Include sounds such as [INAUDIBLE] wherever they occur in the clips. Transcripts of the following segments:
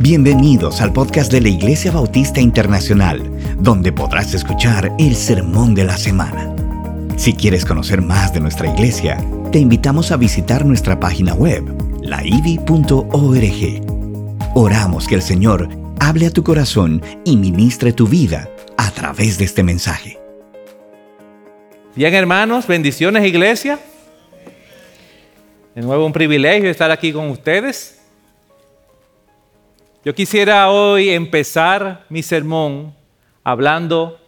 Bienvenidos al podcast de la Iglesia Bautista Internacional, donde podrás escuchar el sermón de la semana. Si quieres conocer más de nuestra iglesia, te invitamos a visitar nuestra página web, laivi.org. Oramos que el Señor hable a tu corazón y ministre tu vida a través de este mensaje. Bien, hermanos, bendiciones, iglesia. De nuevo un privilegio estar aquí con ustedes. Yo quisiera hoy empezar mi sermón hablando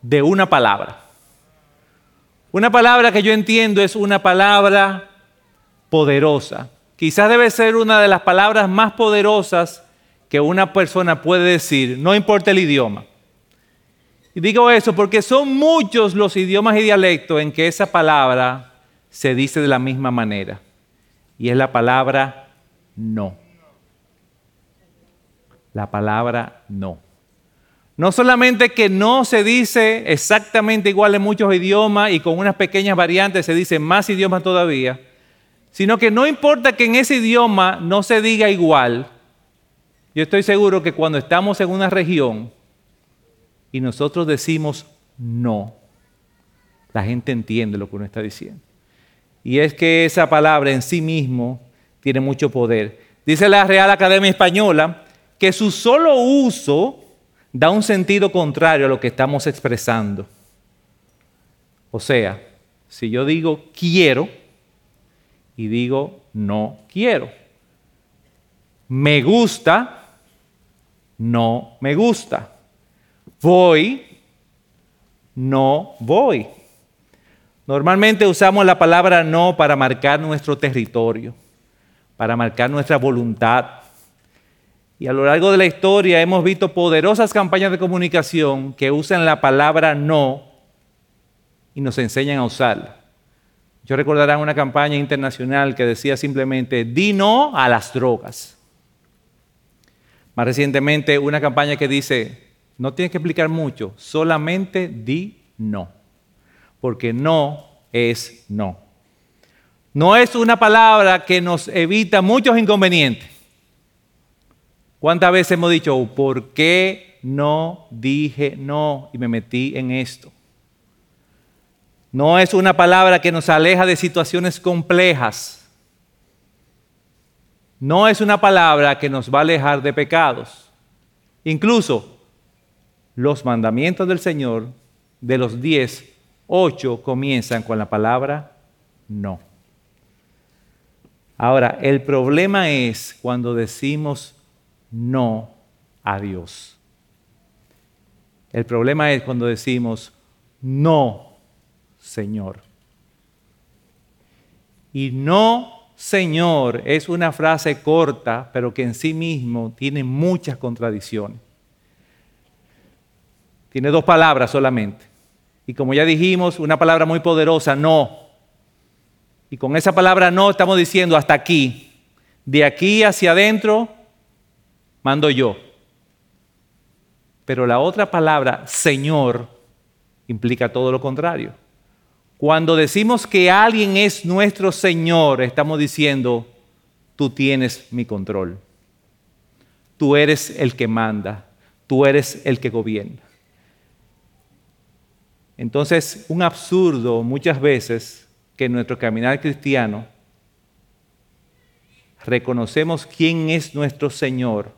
de una palabra. Una palabra que yo entiendo es una palabra poderosa. Quizás debe ser una de las palabras más poderosas que una persona puede decir, no importa el idioma. Y digo eso porque son muchos los idiomas y dialectos en que esa palabra se dice de la misma manera. Y es la palabra no la palabra no. No solamente que no se dice exactamente igual en muchos idiomas y con unas pequeñas variantes se dice más idiomas todavía, sino que no importa que en ese idioma no se diga igual, yo estoy seguro que cuando estamos en una región y nosotros decimos no, la gente entiende lo que uno está diciendo. Y es que esa palabra en sí mismo tiene mucho poder. Dice la Real Academia Española que su solo uso da un sentido contrario a lo que estamos expresando. O sea, si yo digo quiero y digo no quiero, me gusta, no me gusta, voy, no voy. Normalmente usamos la palabra no para marcar nuestro territorio, para marcar nuestra voluntad, y a lo largo de la historia hemos visto poderosas campañas de comunicación que usan la palabra no y nos enseñan a usarla. Yo recordaré una campaña internacional que decía simplemente, di no a las drogas. Más recientemente una campaña que dice, no tienes que explicar mucho, solamente di no. Porque no es no. No es una palabra que nos evita muchos inconvenientes. ¿Cuántas veces hemos dicho, ¿por qué no dije no y me metí en esto? No es una palabra que nos aleja de situaciones complejas. No es una palabra que nos va a alejar de pecados. Incluso los mandamientos del Señor, de los diez, ocho comienzan con la palabra no. Ahora, el problema es cuando decimos no a Dios. El problema es cuando decimos no, Señor. Y no, Señor, es una frase corta, pero que en sí mismo tiene muchas contradicciones. Tiene dos palabras solamente. Y como ya dijimos, una palabra muy poderosa, no. Y con esa palabra no estamos diciendo hasta aquí. De aquí hacia adentro mando yo. Pero la otra palabra, Señor, implica todo lo contrario. Cuando decimos que alguien es nuestro Señor, estamos diciendo, tú tienes mi control. Tú eres el que manda, tú eres el que gobierna. Entonces, un absurdo muchas veces que en nuestro caminar cristiano reconocemos quién es nuestro Señor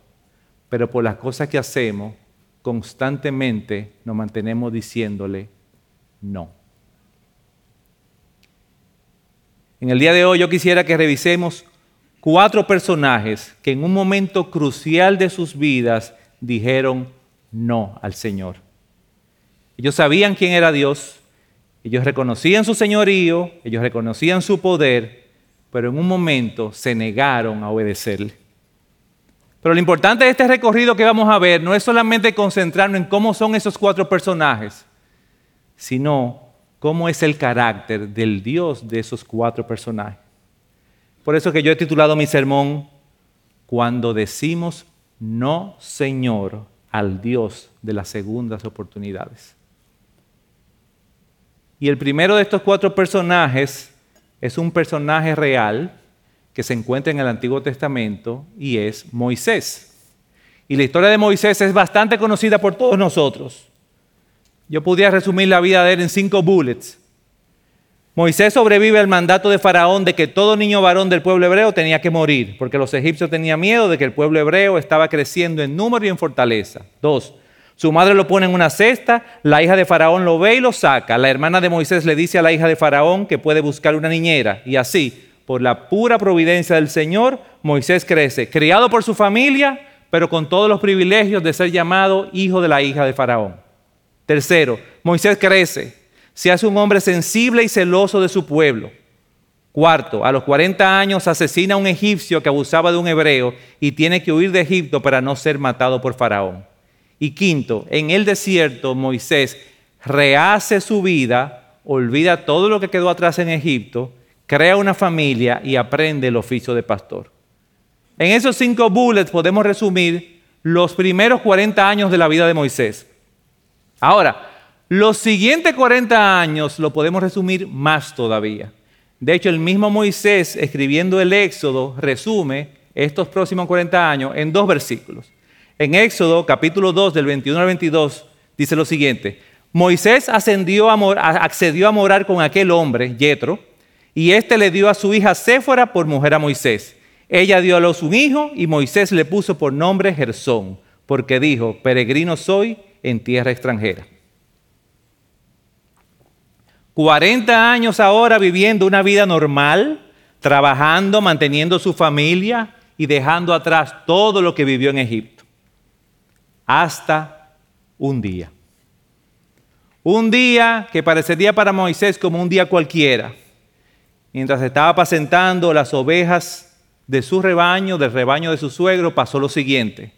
pero por las cosas que hacemos, constantemente nos mantenemos diciéndole no. En el día de hoy yo quisiera que revisemos cuatro personajes que en un momento crucial de sus vidas dijeron no al Señor. Ellos sabían quién era Dios, ellos reconocían su señorío, ellos reconocían su poder, pero en un momento se negaron a obedecerle. Pero lo importante de este recorrido que vamos a ver no es solamente concentrarnos en cómo son esos cuatro personajes, sino cómo es el carácter del Dios de esos cuatro personajes. Por eso que yo he titulado mi sermón, Cuando decimos no, Señor, al Dios de las segundas oportunidades. Y el primero de estos cuatro personajes es un personaje real que se encuentra en el Antiguo Testamento y es Moisés. Y la historia de Moisés es bastante conocida por todos nosotros. Yo podría resumir la vida de él en cinco bullets. Moisés sobrevive al mandato de Faraón de que todo niño varón del pueblo hebreo tenía que morir, porque los egipcios tenían miedo de que el pueblo hebreo estaba creciendo en número y en fortaleza. Dos, su madre lo pone en una cesta, la hija de Faraón lo ve y lo saca. La hermana de Moisés le dice a la hija de Faraón que puede buscar una niñera. Y así, por la pura providencia del Señor, Moisés crece, criado por su familia, pero con todos los privilegios de ser llamado hijo de la hija de Faraón. Tercero, Moisés crece, se hace un hombre sensible y celoso de su pueblo. Cuarto, a los 40 años asesina a un egipcio que abusaba de un hebreo y tiene que huir de Egipto para no ser matado por Faraón. Y quinto, en el desierto Moisés rehace su vida, olvida todo lo que quedó atrás en Egipto, crea una familia y aprende el oficio de pastor. En esos cinco bullets podemos resumir los primeros 40 años de la vida de Moisés. Ahora, los siguientes 40 años lo podemos resumir más todavía. De hecho, el mismo Moisés, escribiendo el Éxodo, resume estos próximos 40 años en dos versículos. En Éxodo, capítulo 2, del 21 al 22, dice lo siguiente. Moisés ascendió a accedió a morar con aquel hombre, Yetro, y éste le dio a su hija Séfora por mujer a Moisés. Ella dio a luz un hijo y Moisés le puso por nombre Gersón, porque dijo, peregrino soy en tierra extranjera. 40 años ahora viviendo una vida normal, trabajando, manteniendo su familia y dejando atrás todo lo que vivió en Egipto. Hasta un día. Un día que parecería para Moisés como un día cualquiera. Mientras estaba apacentando las ovejas de su rebaño, del rebaño de su suegro, pasó lo siguiente.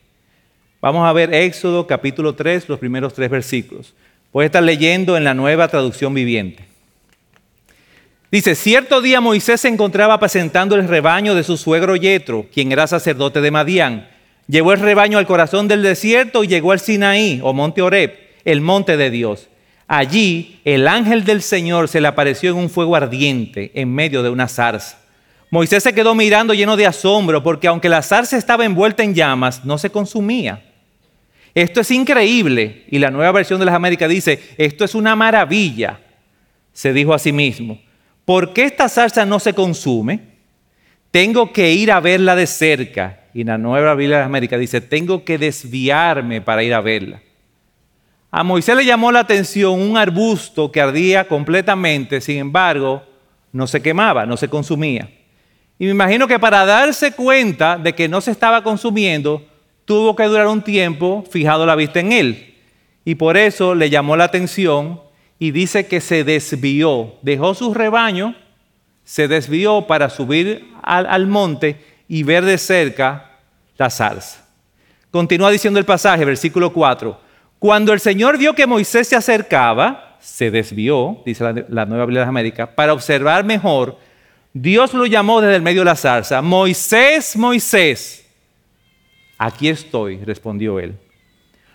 Vamos a ver Éxodo capítulo 3, los primeros tres versículos. Puede estar leyendo en la nueva traducción viviente. Dice, cierto día Moisés se encontraba apacentando el rebaño de su suegro Yetro, quien era sacerdote de Madián. Llevó el rebaño al corazón del desierto y llegó al Sinaí, o monte Oreb, el monte de Dios. Allí el ángel del Señor se le apareció en un fuego ardiente en medio de una zarza. Moisés se quedó mirando lleno de asombro porque aunque la zarza estaba envuelta en llamas, no se consumía. Esto es increíble. Y la nueva versión de las Américas dice, esto es una maravilla. Se dijo a sí mismo. ¿por qué esta salsa no se consume? Tengo que ir a verla de cerca. Y la Nueva Biblia de América dice, tengo que desviarme para ir a verla. A Moisés le llamó la atención un arbusto que ardía completamente, sin embargo, no se quemaba, no se consumía. Y me imagino que para darse cuenta de que no se estaba consumiendo, tuvo que durar un tiempo fijado la vista en él. Y por eso le llamó la atención y dice que se desvió, dejó su rebaño, se desvió para subir al, monte y ver de cerca la salsa. Continúa diciendo el pasaje, versículo 4. Cuando el Señor vio que Moisés se acercaba, se desvió, dice la, Nueva Biblia de América, para observar mejor, Dios lo llamó desde el medio de la zarza. Moisés, Moisés. Aquí estoy, respondió él.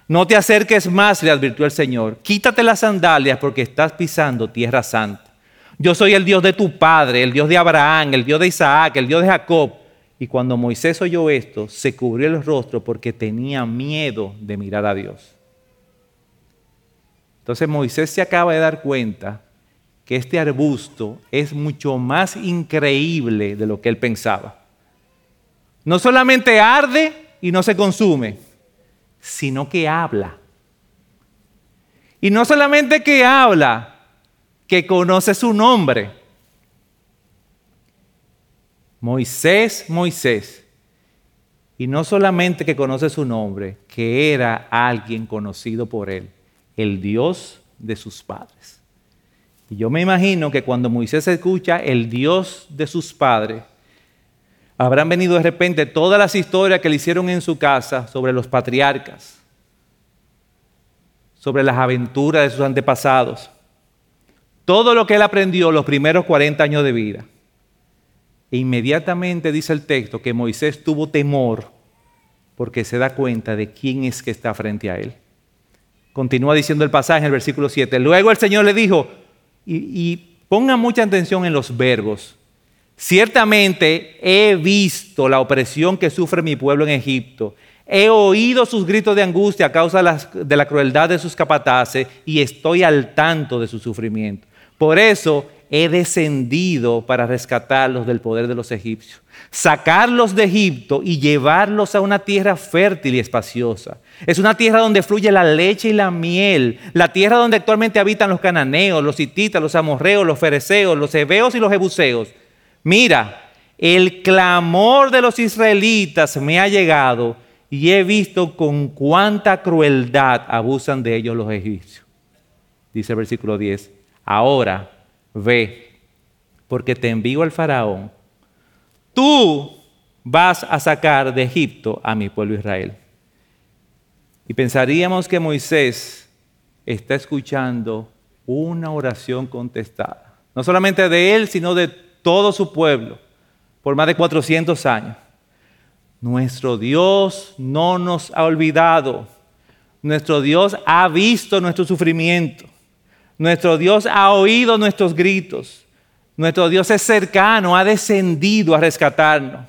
No te acerques más, le advirtió el Señor. Quítate las sandalias porque estás pisando tierra santa. Yo soy el Dios de tu padre, el Dios de Abraham, el Dios de Isaac, el Dios de Jacob. Y cuando Moisés oyó esto, se cubrió el rostro porque tenía miedo de mirar a Dios. Entonces Moisés se acaba de dar cuenta que este arbusto es mucho más increíble de lo que él pensaba. No solamente arde y no se consume, sino que habla. Y no solamente que habla, que conoce su nombre. Moisés, Moisés. Y no solamente que conoce su nombre, que era alguien conocido por él, el Dios de sus padres. Y yo me imagino que cuando Moisés escucha el Dios de sus padres, habrán venido de repente todas las historias que le hicieron en su casa sobre los patriarcas, sobre las aventuras de sus antepasados, todo lo que él aprendió los primeros 40 años de vida. E inmediatamente dice el texto que Moisés tuvo temor porque se da cuenta de quién es que está frente a él. Continúa diciendo el pasaje en el versículo 7. Luego el Señor le dijo, y, y ponga mucha atención en los verbos, Ciertamente he visto la opresión que sufre mi pueblo en Egipto. He oído sus gritos de angustia a causa de la, crueldad de sus capataces y estoy al tanto de su sufrimiento. Por eso he descendido para rescatarlos del poder de los egipcios, sacarlos de Egipto y llevarlos a una tierra fértil y espaciosa. Es una tierra donde fluye la leche y la miel, la tierra donde actualmente habitan los cananeos, los hititas, los amorreos, los fereceos, los hebeos y los jebuseos mira, el clamor de los israelitas me ha llegado y he visto con cuánta crueldad abusan de ellos los egipcios. Dice el versículo 10, ahora ve, porque te envío al faraón, tú vas a sacar de Egipto a mi pueblo Israel. Y pensaríamos que Moisés está escuchando una oración contestada, no solamente de él, sino de todo su pueblo por más de 400 años. Nuestro Dios no nos ha olvidado. Nuestro Dios ha visto nuestro sufrimiento. Nuestro Dios ha oído nuestros gritos. Nuestro Dios es cercano, ha descendido a rescatarnos.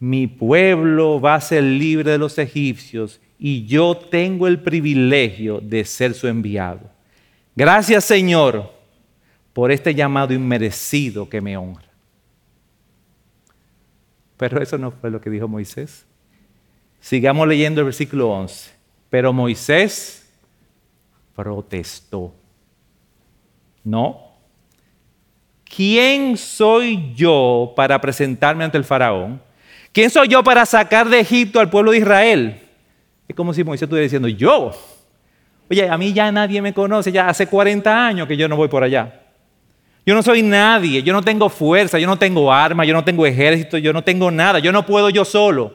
Mi pueblo va a ser libre de los egipcios y yo tengo el privilegio de ser su enviado. Gracias Señor por este llamado inmerecido que me honra. Pero eso no fue lo que dijo Moisés. Sigamos leyendo el versículo 11. Pero Moisés protestó. No. ¿Quién soy yo para presentarme ante el faraón? ¿Quién soy yo para sacar de Egipto al pueblo de Israel? Es como si Moisés estuviera diciendo, yo. Oye, a mí ya nadie me conoce, ya hace 40 años que yo no voy por allá. Yo no soy nadie, yo no tengo fuerza, yo no tengo armas, yo no tengo ejército, yo no tengo nada, yo no puedo yo solo.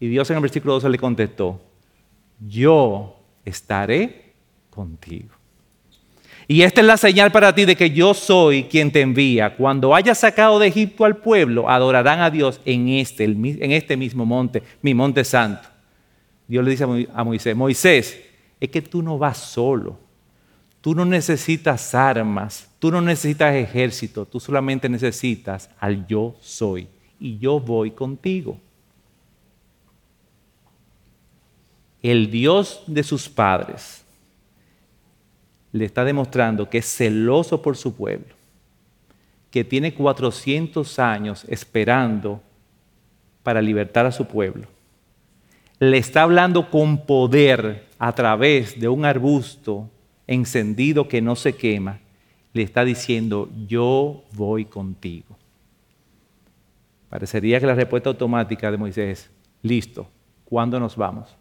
Y Dios en el versículo 12 le contestó, yo estaré contigo. Y esta es la señal para ti de que yo soy quien te envía. Cuando hayas sacado de Egipto al pueblo, adorarán a Dios en este, en este mismo monte, mi monte santo. Dios le dice a Moisés, Moisés, es que tú no vas solo. Tú no necesitas armas, tú no necesitas ejército, tú solamente necesitas al yo soy y yo voy contigo. El Dios de sus padres le está demostrando que es celoso por su pueblo, que tiene 400 años esperando para libertar a su pueblo. Le está hablando con poder a través de un arbusto encendido que no se quema, le está diciendo, yo voy contigo. Parecería que la respuesta automática de Moisés es, listo, ¿cuándo nos vamos?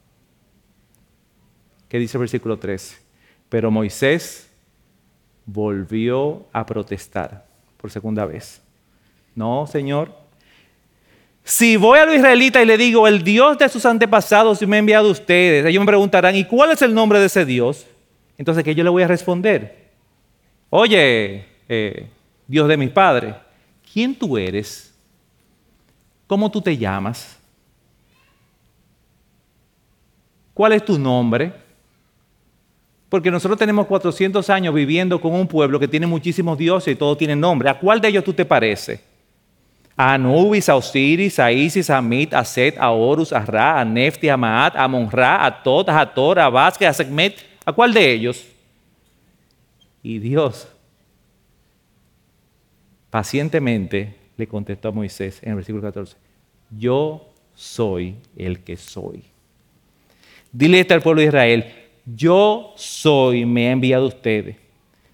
¿Qué dice el versículo 13? Pero Moisés volvió a protestar por segunda vez. No, Señor. Si voy a los israelitas y le digo, el Dios de sus antepasados me ha enviado a ustedes, ellos me preguntarán, ¿y cuál es el nombre de ese Dios? Entonces, ¿qué yo le voy a responder? Oye, eh, Dios de mis padres, ¿quién tú eres? ¿Cómo tú te llamas? ¿Cuál es tu nombre? Porque nosotros tenemos 400 años viviendo con un pueblo que tiene muchísimos dioses y todos tienen nombre. ¿A cuál de ellos tú te pareces? A Anubis, a Osiris, a Isis, a Mit, a Set, a Horus, a Ra, a Nefti, a Maat, a Monra, a Tot, a Hator, a Vázquez, a Segmet. ¿A cuál de ellos? Y Dios pacientemente le contestó a Moisés en el versículo 14, yo soy el que soy. Dile esto al pueblo de Israel, yo soy, me ha enviado a ustedes.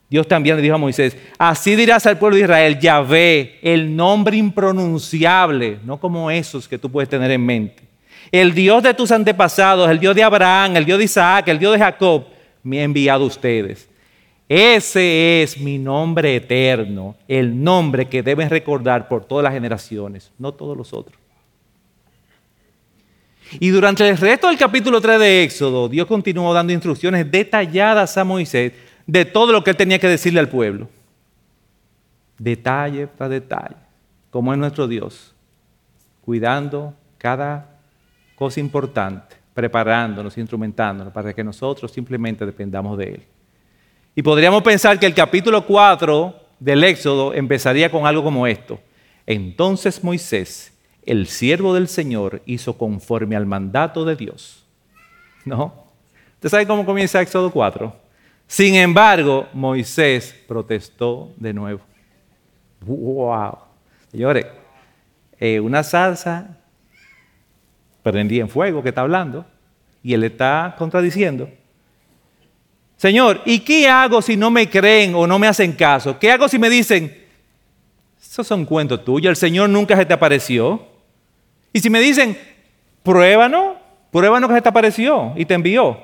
Dios también le dijo a Moisés, así dirás al pueblo de Israel, Yahvé, el nombre impronunciable, no como esos que tú puedes tener en mente. El Dios de tus antepasados, el Dios de Abraham, el Dios de Isaac, el Dios de Jacob, me ha enviado a ustedes. Ese es mi nombre eterno, el nombre que deben recordar por todas las generaciones, no todos los otros. Y durante el resto del capítulo 3 de Éxodo, Dios continuó dando instrucciones detalladas a Moisés de todo lo que él tenía que decirle al pueblo. Detalle tras detalle, como es nuestro Dios, cuidando cada cosa importante preparándonos, instrumentándonos para que nosotros simplemente dependamos de Él. Y podríamos pensar que el capítulo 4 del Éxodo empezaría con algo como esto. Entonces Moisés, el siervo del Señor, hizo conforme al mandato de Dios. ¿No? ¿Usted sabe cómo comienza Éxodo 4? Sin embargo, Moisés protestó de nuevo. ¡Wow! Señores, eh, una salsa prendía en fuego que está hablando y él está contradiciendo. Señor, ¿y qué hago si no me creen o no me hacen caso? ¿Qué hago si me dicen, esos son cuentos tuyos, el Señor nunca se te apareció? Y si me dicen, pruébanos, pruébanos que se te apareció y te envió.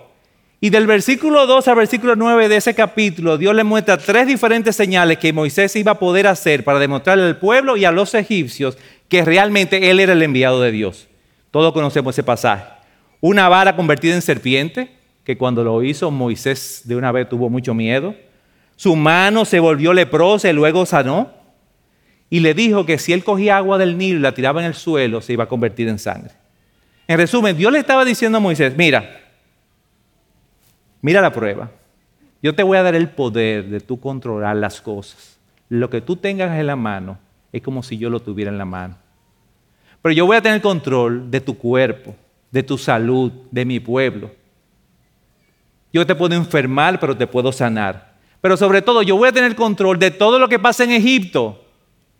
Y del versículo 2 al versículo 9 de ese capítulo, Dios le muestra tres diferentes señales que Moisés iba a poder hacer para demostrarle al pueblo y a los egipcios que realmente él era el enviado de Dios. Todos conocemos ese pasaje. Una vara convertida en serpiente, que cuando lo hizo Moisés de una vez tuvo mucho miedo. Su mano se volvió leprosa y luego sanó. Y le dijo que si él cogía agua del Nilo y la tiraba en el suelo, se iba a convertir en sangre. En resumen, Dios le estaba diciendo a Moisés, mira, mira la prueba. Yo te voy a dar el poder de tú controlar las cosas. Lo que tú tengas en la mano es como si yo lo tuviera en la mano. Pero yo voy a tener control de tu cuerpo, de tu salud, de mi pueblo. Yo te puedo enfermar, pero te puedo sanar. Pero sobre todo, yo voy a tener control de todo lo que pasa en Egipto.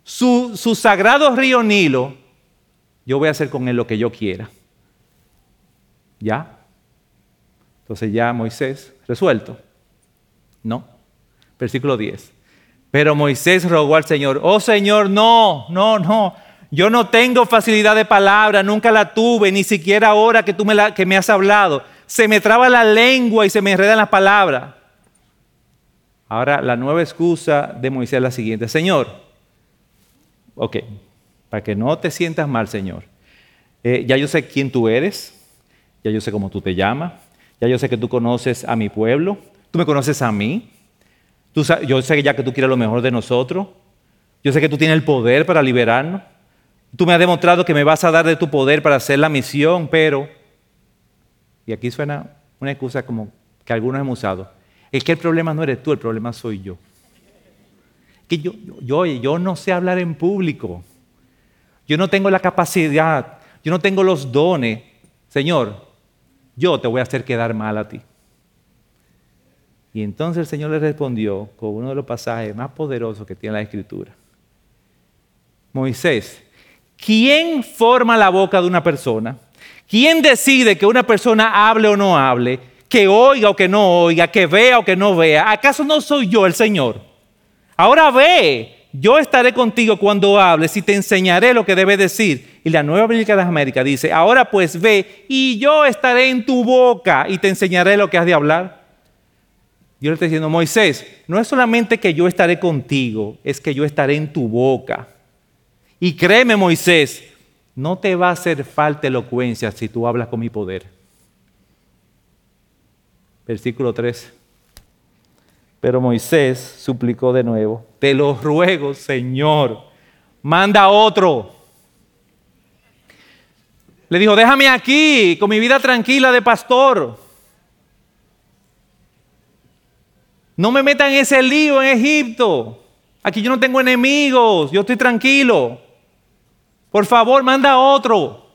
Su, sagrado río Nilo, yo voy a hacer con él lo que yo quiera. ¿Ya? Entonces ya Moisés, resuelto. No. Versículo 10. Pero Moisés rogó al Señor, oh Señor, no, no, no. Yo no tengo facilidad de palabra, nunca la tuve, ni siquiera ahora que tú me, me has hablado se me traba la lengua y se me enredan las palabras. Ahora, la nueva excusa de Moisés es la siguiente. Señor, ok, para que no te sientas mal, Señor. Eh, ya yo sé quién tú eres, ya yo sé cómo tú te llamas, ya yo sé que tú conoces a mi pueblo, tú me conoces a mí, tú, yo sé ya que tú quieres lo mejor de nosotros, yo sé que tú tienes el poder para liberarnos, tú me has demostrado que me vas a dar de tu poder para hacer la misión, pero y aquí suena una excusa como que algunos hemos usado, es que el problema no eres tú, el problema soy yo. Que yo, yo, yo no sé hablar en público, yo no tengo la capacidad, yo no tengo los dones. Señor, yo te voy a hacer quedar mal a ti. Y entonces el Señor le respondió con uno de los pasajes más poderosos que tiene la Escritura. Moisés, ¿quién forma la boca de una persona? ¿Quién decide que una persona hable o no hable, que oiga o que no oiga, que vea o que no vea? ¿Acaso no soy yo el Señor? Ahora ve, yo estaré contigo cuando hables y te enseñaré lo que debes decir. Y la Nueva Bíblia de las Américas dice, ahora pues ve y yo estaré en tu boca y te enseñaré lo que has de hablar. Yo le estoy diciendo, Moisés, no es solamente que yo estaré contigo, es que yo estaré en tu boca. Y créeme, Moisés, no te va a hacer falta elocuencia si tú hablas con mi poder. Versículo 3. Pero Moisés suplicó de nuevo, te lo ruego, Señor, manda otro. Le dijo, déjame aquí con mi vida tranquila de pastor. No me metan en ese lío en Egipto. Aquí yo no tengo enemigos, yo estoy tranquilo. Por favor, manda otro.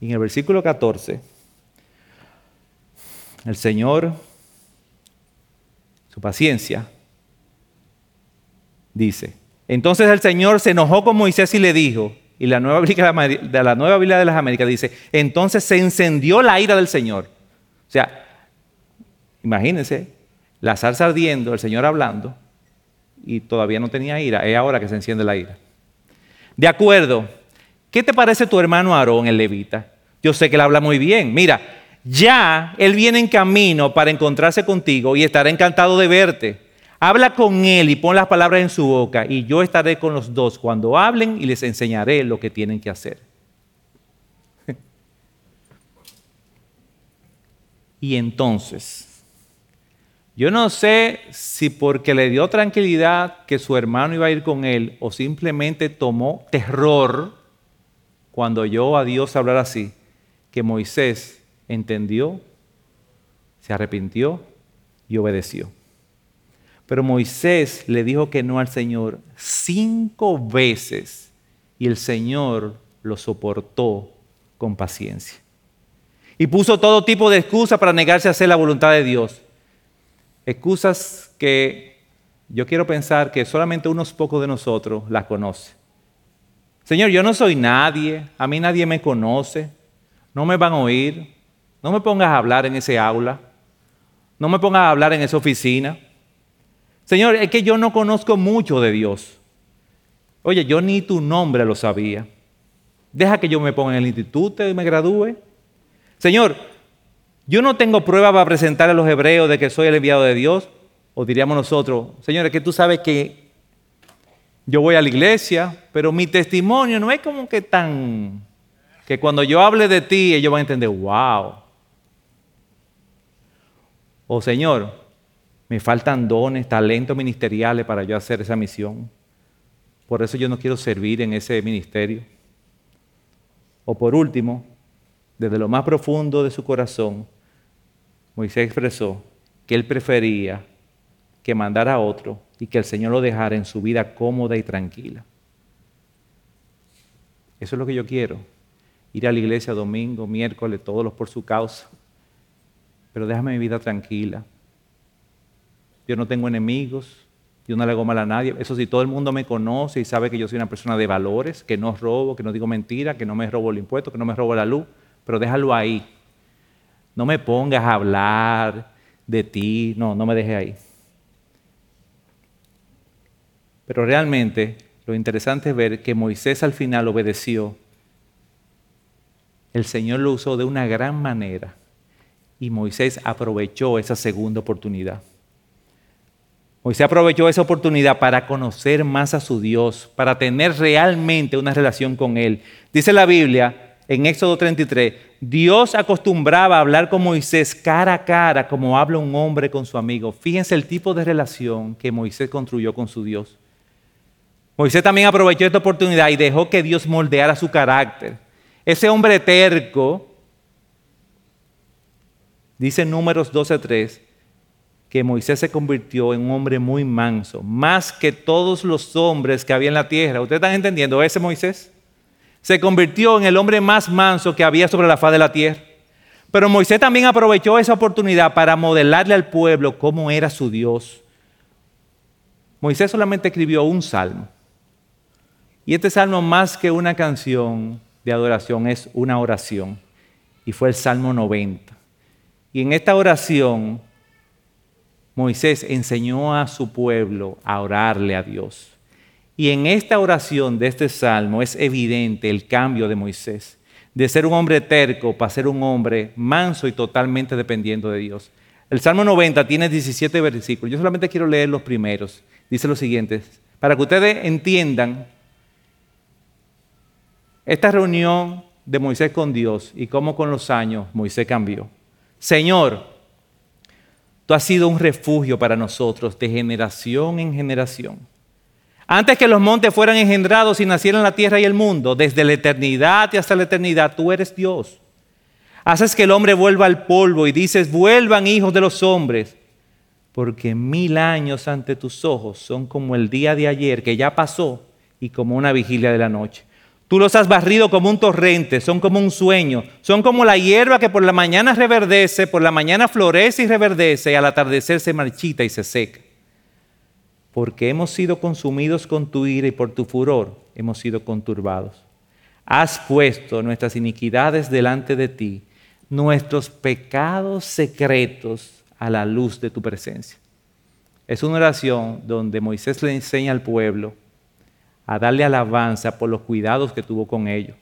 Y en el versículo 14, el Señor, su paciencia, dice, entonces el Señor se enojó con Moisés y le dijo, y la nueva Biblia de las Américas dice, entonces se encendió la ira del Señor. O sea, imagínense, la salsa ardiendo, el Señor hablando, y todavía no tenía ira, es ahora que se enciende la ira. De acuerdo. ¿Qué te parece tu hermano Aarón, el levita? Yo sé que él habla muy bien. Mira, ya él viene en camino para encontrarse contigo y estará encantado de verte. Habla con él y pon las palabras en su boca y yo estaré con los dos cuando hablen y les enseñaré lo que tienen que hacer. [LAUGHS] y entonces, yo no sé si porque le dio tranquilidad que su hermano iba a ir con él o simplemente tomó terror cuando oyó a Dios hablar así, que Moisés entendió, se arrepintió y obedeció. Pero Moisés le dijo que no al Señor cinco veces y el Señor lo soportó con paciencia. Y puso todo tipo de excusas para negarse a hacer la voluntad de Dios. Excusas que yo quiero pensar que solamente unos pocos de nosotros las conocen. Señor, yo no soy nadie, a mí nadie me conoce, no me van a oír, no me pongas a hablar en ese aula, no me pongas a hablar en esa oficina. Señor, es que yo no conozco mucho de Dios. Oye, yo ni tu nombre lo sabía. Deja que yo me ponga en el instituto y me gradúe. Señor, yo no tengo prueba para presentar a los hebreos de que soy el enviado de Dios. O diríamos nosotros, Señor, es que tú sabes que yo voy a la iglesia, pero mi testimonio no es como que tan... que cuando yo hable de ti ellos van a entender, wow. O Señor, me faltan dones, talentos ministeriales para yo hacer esa misión. Por eso yo no quiero servir en ese ministerio. O por último, desde lo más profundo de su corazón, Moisés expresó que él prefería que mandara a otro y que el Señor lo dejara en su vida cómoda y tranquila. Eso es lo que yo quiero. Ir a la iglesia domingo, miércoles, todos los por su causa. Pero déjame mi vida tranquila. Yo no tengo enemigos, yo no le hago mal a nadie. Eso sí, todo el mundo me conoce y sabe que yo soy una persona de valores, que no robo, que no digo mentira, que no me robo el impuesto, que no me robo la luz. Pero déjalo ahí. No me pongas a hablar de ti. No, no me dejes ahí. Pero realmente lo interesante es ver que Moisés al final obedeció. El Señor lo usó de una gran manera y Moisés aprovechó esa segunda oportunidad. Moisés aprovechó esa oportunidad para conocer más a su Dios, para tener realmente una relación con Él. Dice la Biblia en Éxodo 33, Dios acostumbraba a hablar con Moisés cara a cara como habla un hombre con su amigo. Fíjense el tipo de relación que Moisés construyó con su Dios. Moisés también aprovechó esta oportunidad y dejó que Dios moldeara su carácter. Ese hombre terco, dice en Números 12.3, que Moisés se convirtió en un hombre muy manso, más que todos los hombres que había en la tierra. ¿Ustedes están entendiendo? Ese Moisés se convirtió en el hombre más manso que había sobre la faz de la tierra. Pero Moisés también aprovechó esa oportunidad para modelarle al pueblo cómo era su Dios. Moisés solamente escribió un salmo. Y este salmo, más que una canción de adoración, es una oración. Y fue el Salmo 90. Y en esta oración, Moisés enseñó a su pueblo a orarle a Dios. Y en esta oración de este salmo es evidente el cambio de Moisés, de ser un hombre terco para ser un hombre manso y totalmente dependiendo de Dios. El Salmo 90 tiene 17 versículos. Yo solamente quiero leer los primeros. Dice lo siguiente, para que ustedes entiendan esta reunión de Moisés con Dios y cómo con los años Moisés cambió. Señor, tú has sido un refugio para nosotros de generación en generación. Antes que los montes fueran engendrados y nacieran la tierra y el mundo, desde la eternidad y hasta la eternidad, tú eres Dios. Haces que el hombre vuelva al polvo y dices, vuelvan hijos de los hombres, porque mil años ante tus ojos son como el día de ayer que ya pasó y como una vigilia de la noche. Tú los has barrido como un torrente, son como un sueño, son como la hierba que por la mañana reverdece, por la mañana florece y reverdece, y al atardecer se marchita y se seca. Porque hemos sido consumidos con tu ira y por tu furor hemos sido conturbados. Has puesto nuestras iniquidades delante de ti, nuestros pecados secretos a la luz de tu presencia. Es una oración donde Moisés le enseña al pueblo a darle alabanza por los cuidados que tuvo con ellos.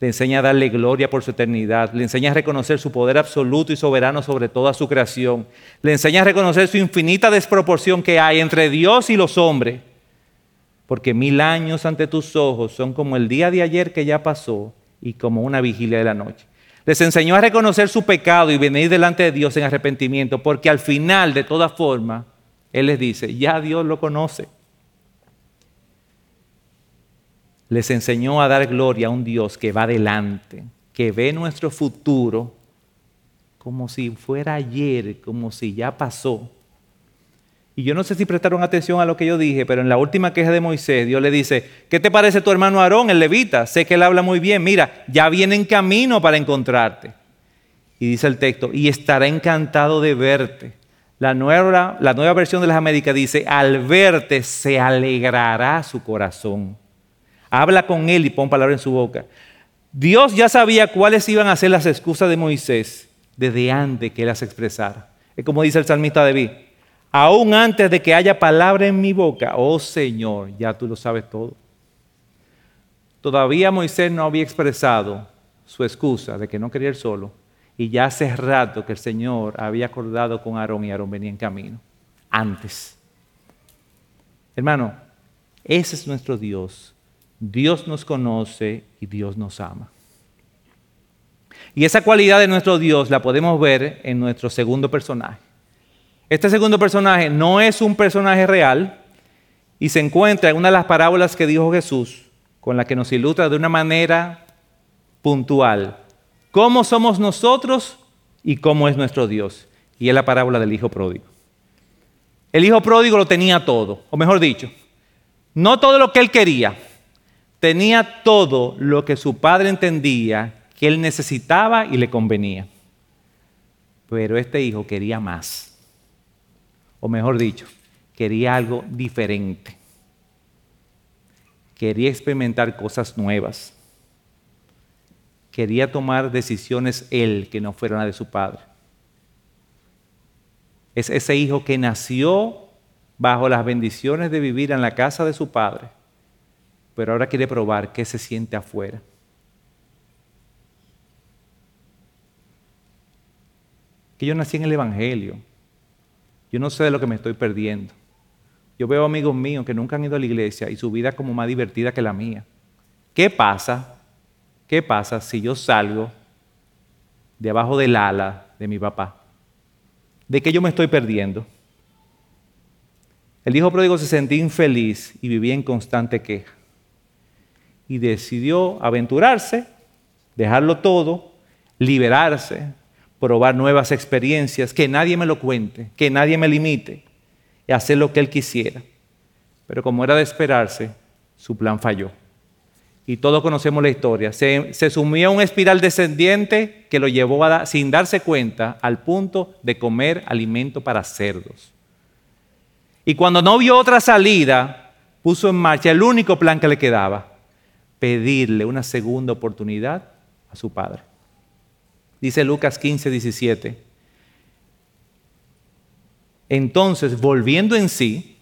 Le enseña a darle gloria por su eternidad. Le enseña a reconocer su poder absoluto y soberano sobre toda su creación. Le enseña a reconocer su infinita desproporción que hay entre Dios y los hombres. Porque mil años ante tus ojos son como el día de ayer que ya pasó y como una vigilia de la noche. Les enseñó a reconocer su pecado y venir delante de Dios en arrepentimiento, porque al final, de toda forma, Él les dice, ya Dios lo conoce les enseñó a dar gloria a un Dios que va adelante, que ve nuestro futuro como si fuera ayer, como si ya pasó. Y yo no sé si prestaron atención a lo que yo dije, pero en la última queja de Moisés, Dios le dice, ¿qué te parece tu hermano Aarón, el levita? Sé que él habla muy bien, mira, ya viene en camino para encontrarte. Y dice el texto, y estará encantado de verte. La nueva, la nueva versión de las Américas dice, al verte se alegrará su corazón. Habla con él y pon palabra en su boca. Dios ya sabía cuáles iban a ser las excusas de Moisés desde antes que las expresara. Es como dice el salmista David, aún antes de que haya palabra en mi boca, oh Señor, ya tú lo sabes todo. Todavía Moisés no había expresado su excusa de que no quería ir solo, y ya hace rato que el Señor había acordado con Aarón y Aarón venía en camino, antes. Hermano, ese es nuestro Dios. Dios nos conoce y Dios nos ama. Y esa cualidad de nuestro Dios la podemos ver en nuestro segundo personaje. Este segundo personaje no es un personaje real y se encuentra en una de las parábolas que dijo Jesús, con la que nos ilustra de una manera puntual cómo somos nosotros y cómo es nuestro Dios. Y es la parábola del Hijo Pródigo. El Hijo Pródigo lo tenía todo, o mejor dicho, no todo lo que él quería, tenía todo lo que su padre entendía que él necesitaba y le convenía. Pero este hijo quería más, o mejor dicho, quería algo diferente. Quería experimentar cosas nuevas quería tomar decisiones él que no fueran las de su padre. Es ese hijo que nació bajo las bendiciones de vivir en la casa de su padre, pero ahora quiere probar qué se siente afuera. Que yo nací en el Evangelio. Yo no sé de lo que me estoy perdiendo. Yo veo amigos míos que nunca han ido a la iglesia y su vida es como más divertida que la mía. ¿Qué pasa ¿Qué pasa si yo salgo debajo del ala de mi papá? ¿De qué yo me estoy perdiendo? El hijo pródigo se sentía infeliz y vivía en constante queja. Y decidió aventurarse, dejarlo todo, liberarse, probar nuevas experiencias, que nadie me lo cuente, que nadie me limite, y hacer lo que él quisiera. Pero como era de esperarse, su plan falló y todos conocemos la historia, se, sumió a un espiral descendiente que lo llevó a, sin darse cuenta al punto de comer alimento para cerdos. Y cuando no vio otra salida, puso en marcha el único plan que le quedaba, pedirle una segunda oportunidad a su padre. Dice Lucas 15, 17. Entonces, volviendo en sí,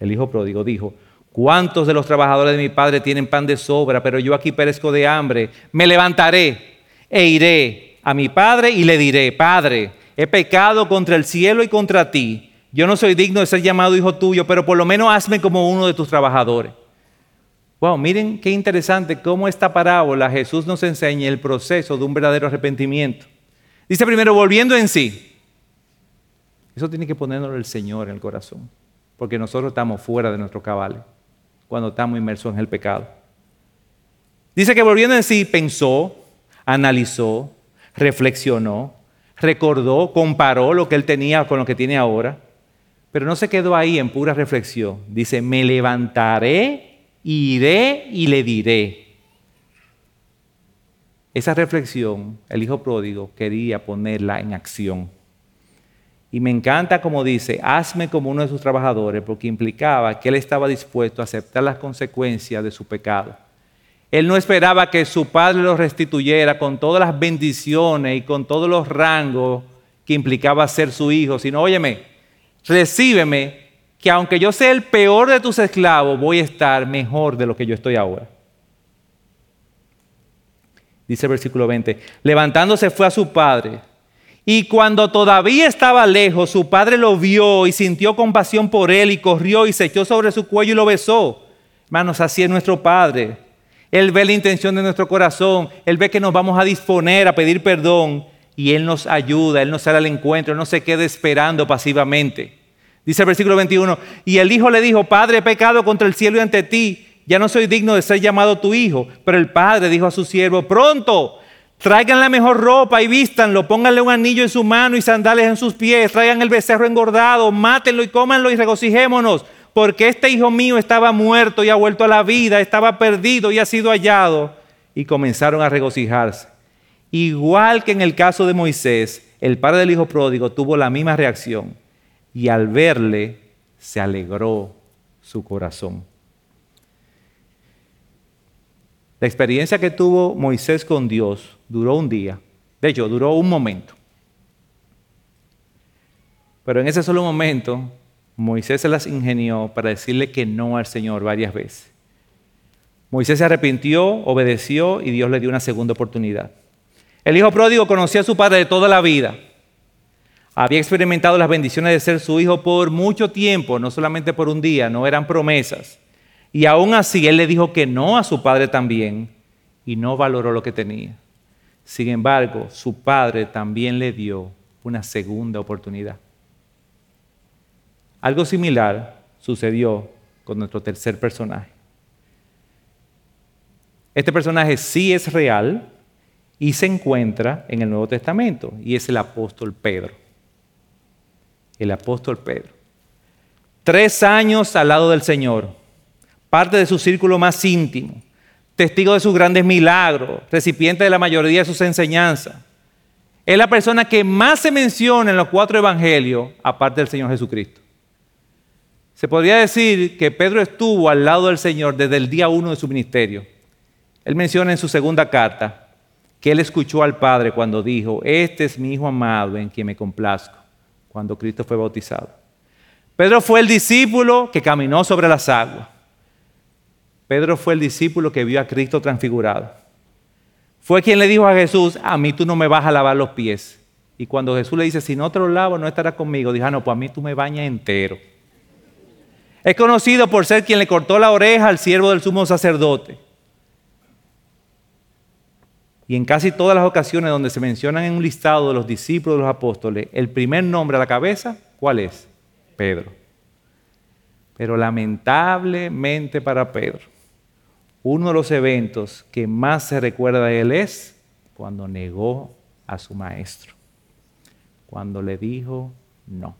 el hijo pródigo dijo, ¿Cuántos de los trabajadores de mi padre tienen pan de sobra, pero yo aquí perezco de hambre? Me levantaré e iré a mi padre y le diré, Padre, he pecado contra el cielo y contra ti. Yo no soy digno de ser llamado hijo tuyo, pero por lo menos hazme como uno de tus trabajadores. Wow, miren qué interesante cómo esta parábola Jesús nos enseña el proceso de un verdadero arrepentimiento. Dice primero, volviendo en sí. Eso tiene que ponernos el Señor en el corazón, porque nosotros estamos fuera de nuestro cabal cuando estamos inmersos en el pecado. Dice que volviendo en sí, pensó, analizó, reflexionó, recordó, comparó lo que él tenía con lo que tiene ahora, pero no se quedó ahí en pura reflexión. Dice, me levantaré, iré y le diré. Esa reflexión, el hijo pródigo quería ponerla en acción. Y me encanta como dice, hazme como uno de sus trabajadores, porque implicaba que él estaba dispuesto a aceptar las consecuencias de su pecado. Él no esperaba que su padre lo restituyera con todas las bendiciones y con todos los rangos que implicaba ser su hijo, sino, óyeme, recíbeme, que aunque yo sea el peor de tus esclavos, voy a estar mejor de lo que yo estoy ahora. Dice el versículo 20, levantándose fue a su padre y cuando todavía estaba lejos, su padre lo vio y sintió compasión por él y corrió y se echó sobre su cuello y lo besó. Hermanos, así es nuestro Padre. Él ve la intención de nuestro corazón, Él ve que nos vamos a disponer a pedir perdón y Él nos ayuda, Él nos sale al encuentro, Él no se queda esperando pasivamente. Dice el versículo 21, y el hijo le dijo, Padre, he pecado contra el cielo y ante ti, ya no soy digno de ser llamado tu hijo. Pero el padre dijo a su siervo, pronto, Traigan la mejor ropa y vístanlo, pónganle un anillo en su mano y sandales en sus pies, traigan el becerro engordado, mátenlo y cómanlo y regocijémonos, porque este hijo mío estaba muerto y ha vuelto a la vida, estaba perdido y ha sido hallado. Y comenzaron a regocijarse. Igual que en el caso de Moisés, el padre del hijo pródigo tuvo la misma reacción y al verle se alegró su corazón. La experiencia que tuvo Moisés con Dios duró un día, de hecho, duró un momento. Pero en ese solo momento, Moisés se las ingenió para decirle que no al Señor varias veces. Moisés se arrepintió, obedeció y Dios le dio una segunda oportunidad. El hijo pródigo conocía a su padre de toda la vida. Había experimentado las bendiciones de ser su hijo por mucho tiempo, no solamente por un día, no eran promesas. Y aún así él le dijo que no a su padre también y no valoró lo que tenía. Sin embargo, su padre también le dio una segunda oportunidad. Algo similar sucedió con nuestro tercer personaje. Este personaje sí es real y se encuentra en el Nuevo Testamento y es el apóstol Pedro. El apóstol Pedro. Tres años al lado del Señor parte de su círculo más íntimo, testigo de sus grandes milagros, recipiente de la mayoría de sus enseñanzas. Es la persona que más se menciona en los cuatro evangelios, aparte del Señor Jesucristo. Se podría decir que Pedro estuvo al lado del Señor desde el día uno de su ministerio. Él menciona en su segunda carta que él escuchó al Padre cuando dijo, este es mi Hijo amado en quien me complazco, cuando Cristo fue bautizado. Pedro fue el discípulo que caminó sobre las aguas. Pedro fue el discípulo que vio a Cristo transfigurado. Fue quien le dijo a Jesús, a mí tú no me vas a lavar los pies. Y cuando Jesús le dice, si no te los lavo, no estarás conmigo, dijo, ah, no, pues a mí tú me bañas entero. Es conocido por ser quien le cortó la oreja al siervo del sumo sacerdote. Y en casi todas las ocasiones donde se mencionan en un listado de los discípulos de los apóstoles, el primer nombre a la cabeza, ¿cuál es? Pedro. Pero lamentablemente para Pedro, uno de los eventos que más se recuerda de él es cuando negó a su maestro, cuando le dijo no.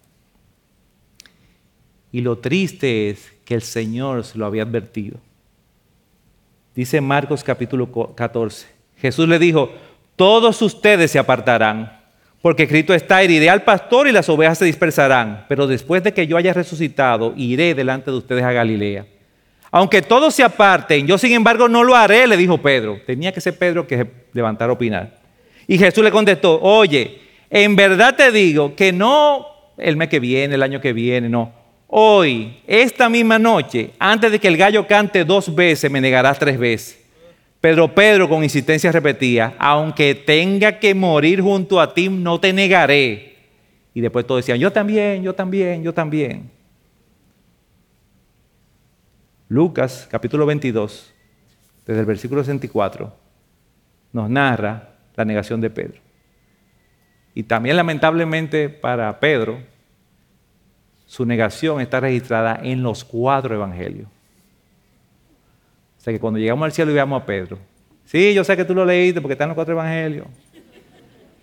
Y lo triste es que el Señor se lo había advertido. Dice Marcos capítulo 14, Jesús le dijo, todos ustedes se apartarán, porque escrito está, iré al pastor y las ovejas se dispersarán, pero después de que yo haya resucitado, iré delante de ustedes a Galilea. Aunque todos se aparten, yo sin embargo no lo haré, le dijo Pedro. Tenía que ser Pedro que levantara a opinar. Y Jesús le contestó, oye, en verdad te digo que no el mes que viene, el año que viene, no. Hoy, esta misma noche, antes de que el gallo cante dos veces, me negarás tres veces. Pedro, Pedro con insistencia repetía, aunque tenga que morir junto a ti, no te negaré. Y después todos decían, yo también, yo también, yo también. Lucas capítulo 22, desde el versículo 64, nos narra la negación de Pedro. Y también lamentablemente para Pedro, su negación está registrada en los cuatro evangelios. O sea que cuando llegamos al cielo y a Pedro, sí, yo sé que tú lo leíste porque está en los cuatro evangelios.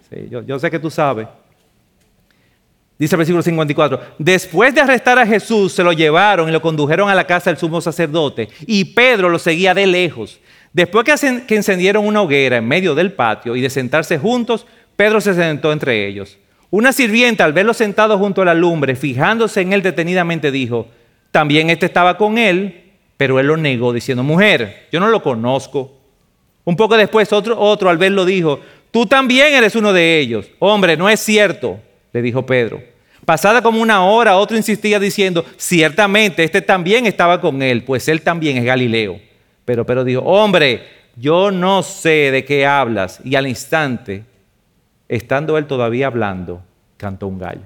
Sí, yo, yo sé que tú sabes. Dice el versículo 54, después de arrestar a Jesús, se lo llevaron y lo condujeron a la casa del sumo sacerdote y Pedro lo seguía de lejos. Después que encendieron una hoguera en medio del patio y de sentarse juntos, Pedro se sentó entre ellos. Una sirvienta al verlo sentado junto a la lumbre, fijándose en él detenidamente, dijo, también este estaba con él, pero él lo negó diciendo, mujer, yo no lo conozco. Un poco después otro, otro al verlo dijo, tú también eres uno de ellos. Hombre, no es cierto le dijo Pedro. Pasada como una hora, otro insistía diciendo, ciertamente, este también estaba con él, pues él también es Galileo. Pero Pedro dijo, hombre, yo no sé de qué hablas. Y al instante, estando él todavía hablando, cantó un gallo.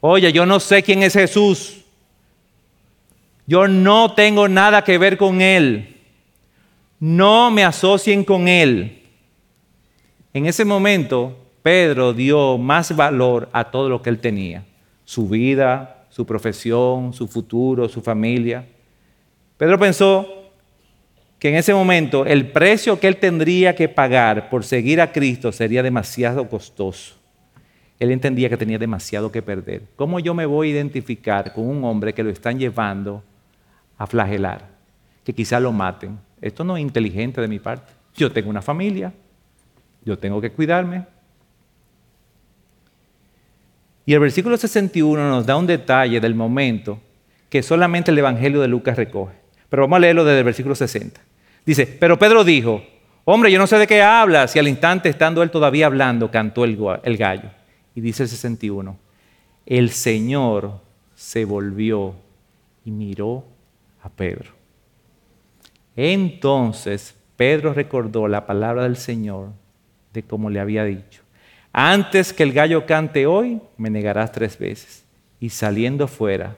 Oye, yo no sé quién es Jesús. Yo no tengo nada que ver con él. No me asocien con él. En ese momento, Pedro dio más valor a todo lo que él tenía, su vida, su profesión, su futuro, su familia. Pedro pensó que en ese momento el precio que él tendría que pagar por seguir a Cristo sería demasiado costoso. Él entendía que tenía demasiado que perder. ¿Cómo yo me voy a identificar con un hombre que lo están llevando a flagelar? Que quizá lo maten. Esto no es inteligente de mi parte. Yo tengo una familia, yo tengo que cuidarme. Y el versículo 61 nos da un detalle del momento que solamente el Evangelio de Lucas recoge. Pero vamos a leerlo desde el versículo 60. Dice, pero Pedro dijo, hombre, yo no sé de qué hablas. Y al instante, estando él todavía hablando, cantó el, gallo. Y dice el 61, el Señor se volvió y miró a Pedro. Entonces Pedro recordó la palabra del Señor de como le había dicho. Antes que el gallo cante hoy, me negarás tres veces. Y saliendo fuera,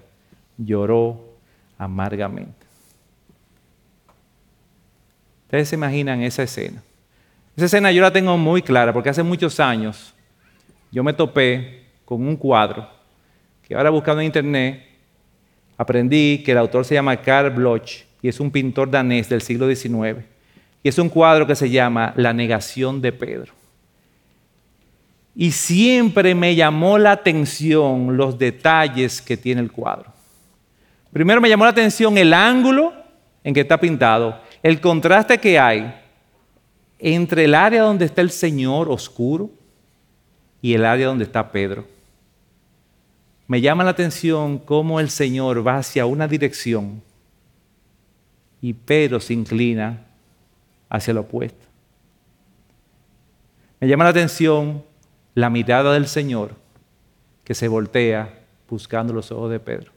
lloró amargamente. Ustedes se imaginan esa escena. Esa escena yo la tengo muy clara porque hace muchos años yo me topé con un cuadro que ahora buscando en internet aprendí que el autor se llama Karl Bloch y es un pintor danés del siglo XIX. Y es un cuadro que se llama La negación de Pedro. Y siempre me llamó la atención los detalles que tiene el cuadro. Primero me llamó la atención el ángulo en que está pintado el contraste que hay entre el área donde está el Señor oscuro y el área donde está Pedro. Me llama la atención cómo el Señor va hacia una dirección y Pedro se inclina hacia lo opuesto. Me llama la atención la mirada del Señor que se voltea buscando los ojos de Pedro.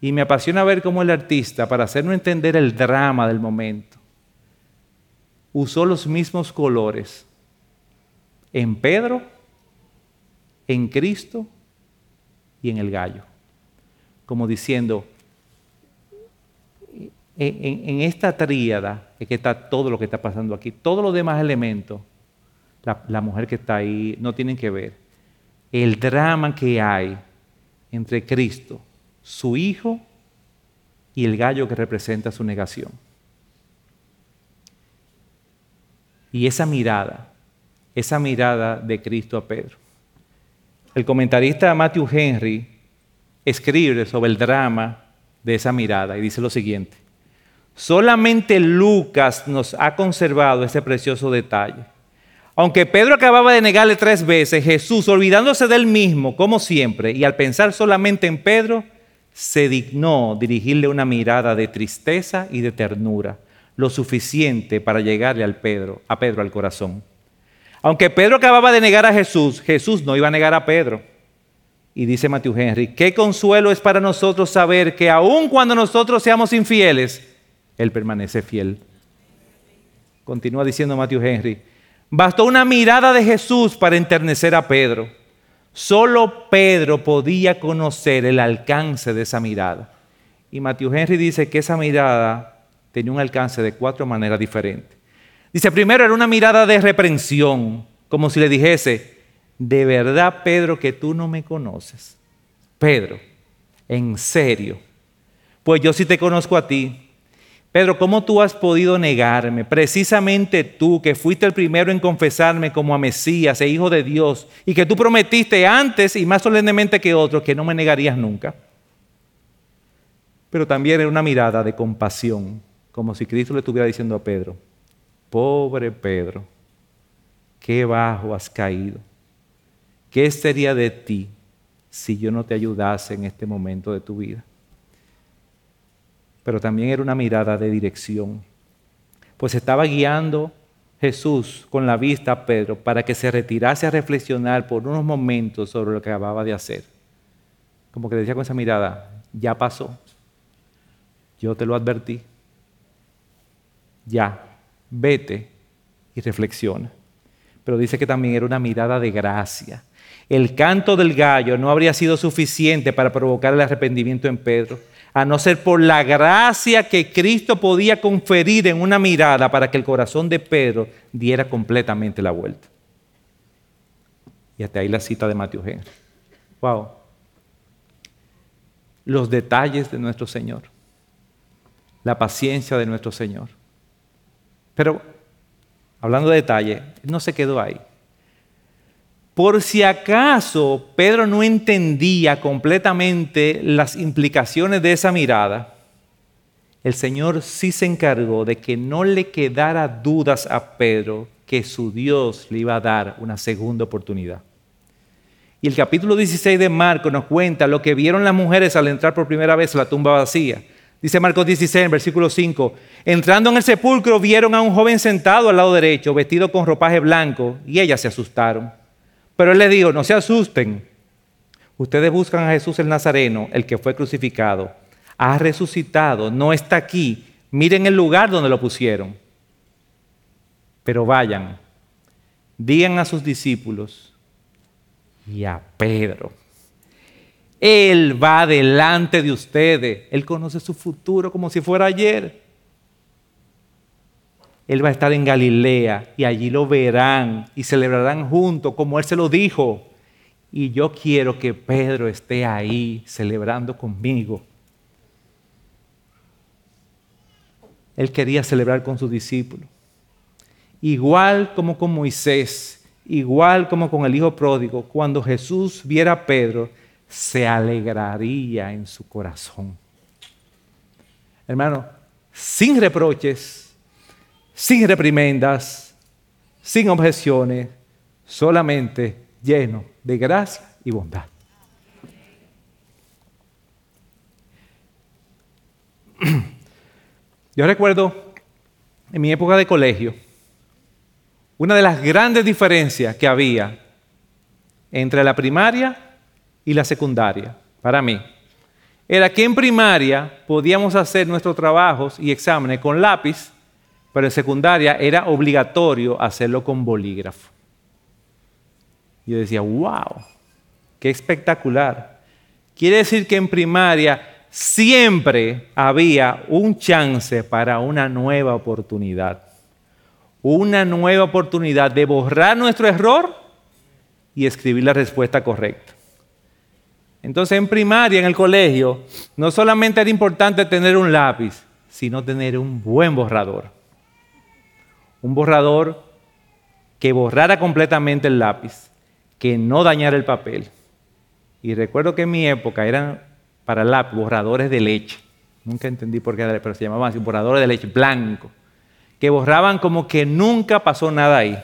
Y me apasiona ver cómo el artista, para hacernos entender el drama del momento, usó los mismos colores en Pedro, en Cristo y en el gallo. Como diciendo, en, esta tríada es que está todo lo que está pasando aquí. Todos los demás elementos, la, la mujer que está ahí, no tienen que ver. El drama que hay entre Cristo, su hijo y el gallo que representa su negación. Y esa mirada, esa mirada de Cristo a Pedro. El comentarista Matthew Henry escribe sobre el drama de esa mirada y dice lo siguiente. Solamente Lucas nos ha conservado ese precioso detalle. Aunque Pedro acababa de negarle tres veces, Jesús, olvidándose de él mismo, como siempre, y al pensar solamente en Pedro, se dignó dirigirle una mirada de tristeza y de ternura, lo suficiente para llegarle al Pedro, a Pedro al corazón. Aunque Pedro acababa de negar a Jesús, Jesús no iba a negar a Pedro. Y dice Matthew Henry, qué consuelo es para nosotros saber que aun cuando nosotros seamos infieles, Él permanece fiel. Continúa diciendo Matthew Henry, bastó una mirada de Jesús para enternecer a Pedro. Solo Pedro podía conocer el alcance de esa mirada. Y Matthew Henry dice que esa mirada tenía un alcance de cuatro maneras diferentes. Dice, primero era una mirada de reprensión, como si le dijese, de verdad Pedro que tú no me conoces. Pedro, en serio, pues yo sí te conozco a ti Pedro, ¿cómo tú has podido negarme? Precisamente tú, que fuiste el primero en confesarme como a Mesías e Hijo de Dios, y que tú prometiste antes y más solemnemente que otros que no me negarías nunca. Pero también era una mirada de compasión, como si Cristo le estuviera diciendo a Pedro, pobre Pedro, qué bajo has caído. ¿Qué sería de ti si yo no te ayudase en este momento de tu vida? pero también era una mirada de dirección. Pues estaba guiando Jesús con la vista a Pedro para que se retirase a reflexionar por unos momentos sobre lo que acababa de hacer. Como que decía con esa mirada, ya pasó, yo te lo advertí, ya, vete y reflexiona. Pero dice que también era una mirada de gracia. El canto del gallo no habría sido suficiente para provocar el arrepentimiento en Pedro a no ser por la gracia que Cristo podía conferir en una mirada para que el corazón de Pedro diera completamente la vuelta. Y hasta ahí la cita de Mateo Henry. Wow. Los detalles de nuestro Señor. la paciencia de nuestro Señor. Pero, hablando de detalle, no se quedó ahí. Por si acaso Pedro no entendía completamente las implicaciones de esa mirada, el Señor sí se encargó de que no le quedara dudas a Pedro que su Dios le iba a dar una segunda oportunidad. Y el capítulo 16 de Marcos nos cuenta lo que vieron las mujeres al entrar por primera vez a la tumba vacía. Dice Marcos 16, en versículo 5, entrando en el sepulcro vieron a un joven sentado al lado derecho, vestido con ropaje blanco, y ellas se asustaron. Pero él les dijo, no se asusten, ustedes buscan a Jesús el Nazareno, el que fue crucificado ha resucitado, no está aquí. Miren el lugar donde lo pusieron. Pero vayan, digan a sus discípulos y a Pedro. Él va delante de ustedes. Él conoce su futuro como si fuera ayer. Él va a estar en Galilea y allí lo verán y celebrarán juntos como Él se lo dijo. Y yo quiero que Pedro esté ahí celebrando conmigo. él quería celebrar con sus discípulos. Igual como con Moisés, igual como con el Hijo Pródigo, cuando Jesús viera a Pedro, se alegraría en su corazón. Hermano, sin reproches, sin reprimendas, sin objeciones, solamente lleno de gracia y bondad. Yo recuerdo en mi época de colegio, una de las grandes diferencias que había entre la primaria y la secundaria, para mí, era que en primaria podíamos hacer nuestros trabajos y exámenes con lápiz, pero en secundaria era obligatorio hacerlo con bolígrafo. Yo decía, wow, qué espectacular. Quiere decir que en primaria siempre había un chance para una nueva oportunidad. Una nueva oportunidad de borrar nuestro error y escribir la respuesta correcta. Entonces en primaria, en el colegio, no solamente era importante tener un lápiz, sino tener un buen borrador. Un borrador que borrara completamente el lápiz, que no dañara el papel. Y recuerdo que en mi época eran para lápiz, borradores de leche. Nunca entendí por qué, pero se llamaban así, borradores de leche blanco, que borraban como que nunca pasó nada ahí.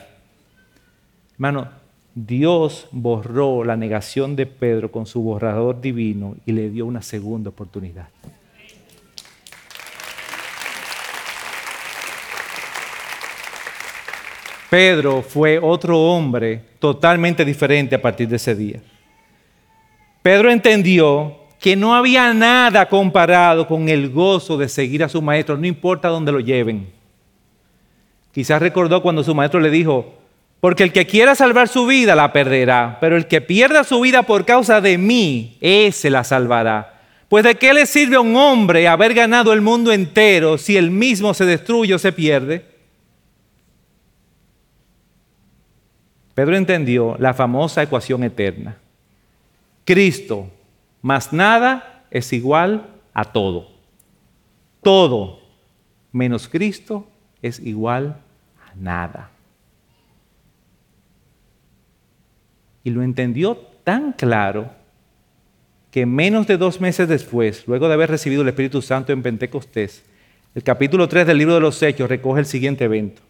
Hermano, Dios borró la negación de Pedro con su borrador divino y le dio una segunda oportunidad. Pedro fue otro hombre totalmente diferente a partir de ese día. Pedro entendió que no había nada comparado con el gozo de seguir a su maestro, no importa dónde lo lleven. Quizás recordó cuando su maestro le dijo, porque el que quiera salvar su vida la perderá, pero el que pierda su vida por causa de mí, ese la salvará. Pues de qué le sirve a un hombre haber ganado el mundo entero si él mismo se destruye o se pierde? Pedro entendió la famosa ecuación eterna. Cristo más nada es igual a todo. Todo menos Cristo es igual a nada. Y lo entendió tan claro que menos de dos meses después, luego de haber recibido el Espíritu Santo en Pentecostés, el capítulo 3 del libro de los Hechos recoge el siguiente evento.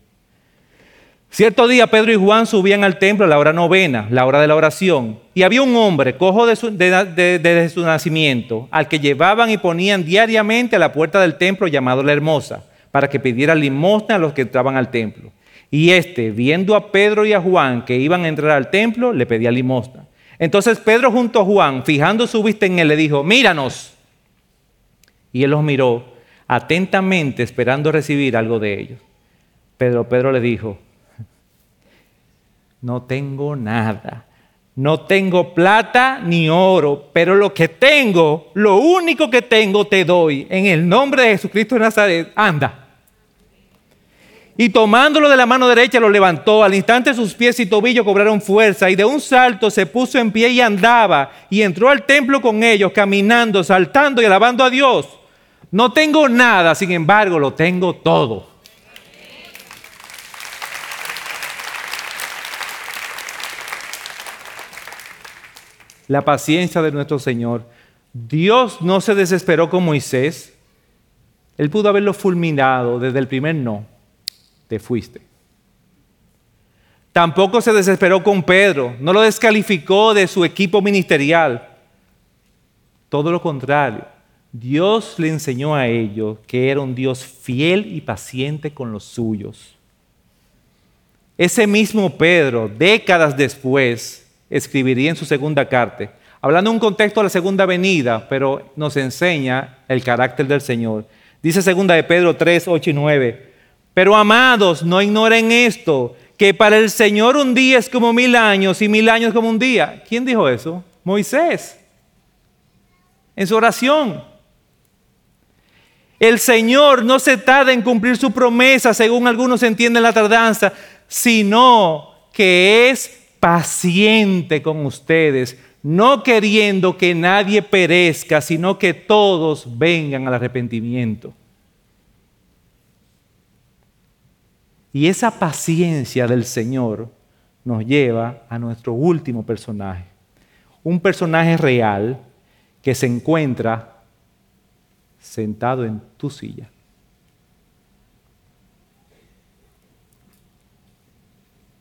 Cierto día Pedro y Juan subían al templo a la hora novena, la hora de la oración, y había un hombre cojo desde su, nacimiento, al que llevaban y ponían diariamente a la puerta del templo llamado la Hermosa, para que pidiera limosna a los que entraban al templo. Y éste, viendo a Pedro y a Juan que iban a entrar al templo, le pedía limosna. Entonces Pedro junto a Juan, fijando su vista en él, le dijo, míranos. Y él los miró atentamente esperando recibir algo de ellos. Pedro, Pedro le dijo, [LAUGHS] no tengo nada. No tengo plata ni oro, pero lo que tengo, lo único que tengo te doy. En el nombre de Jesucristo de Nazaret, anda. Y tomándolo de la mano derecha lo levantó. Al instante sus pies y tobillos cobraron fuerza y de un salto se puso en pie y andaba y entró al templo con ellos, caminando, saltando y alabando a Dios. No tengo nada, sin embargo, lo tengo todo. La paciencia de nuestro Señor. Dios no se desesperó con Moisés. Él pudo haberlo fulminado desde el primer no. Te fuiste. Tampoco se desesperó con Pedro. No lo descalificó de su equipo ministerial. Todo lo contrario. Dios le enseñó a ellos que era un Dios fiel y paciente con los suyos. Ese mismo Pedro, décadas después, escribiría en su segunda carta, hablando en un contexto de la segunda venida, pero nos enseña el carácter del Señor. Dice segunda de Pedro 3, 8 y 9. Pero amados, no ignoren esto, que para el Señor un día es como mil años y mil años como un día. ¿Quién dijo eso? Moisés. En su oración. El Señor no se tarda en cumplir su promesa, según algunos entienden la tardanza, sino que es paciente con ustedes, no queriendo que nadie perezca, sino que todos vengan al arrepentimiento. Y esa paciencia del Señor nos lleva a nuestro último personaje, un personaje real que se encuentra sentado en tu silla.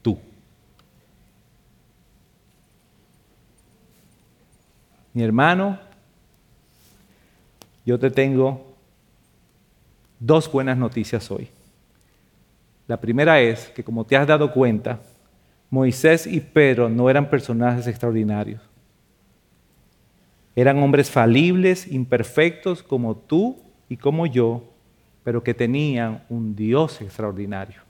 Tú. Mi hermano, yo te tengo dos buenas noticias hoy. La primera es que como te has dado cuenta, Moisés y Pedro no eran personajes extraordinarios. Eran hombres falibles, imperfectos como tú y como yo, pero que tenían un Dios extraordinario.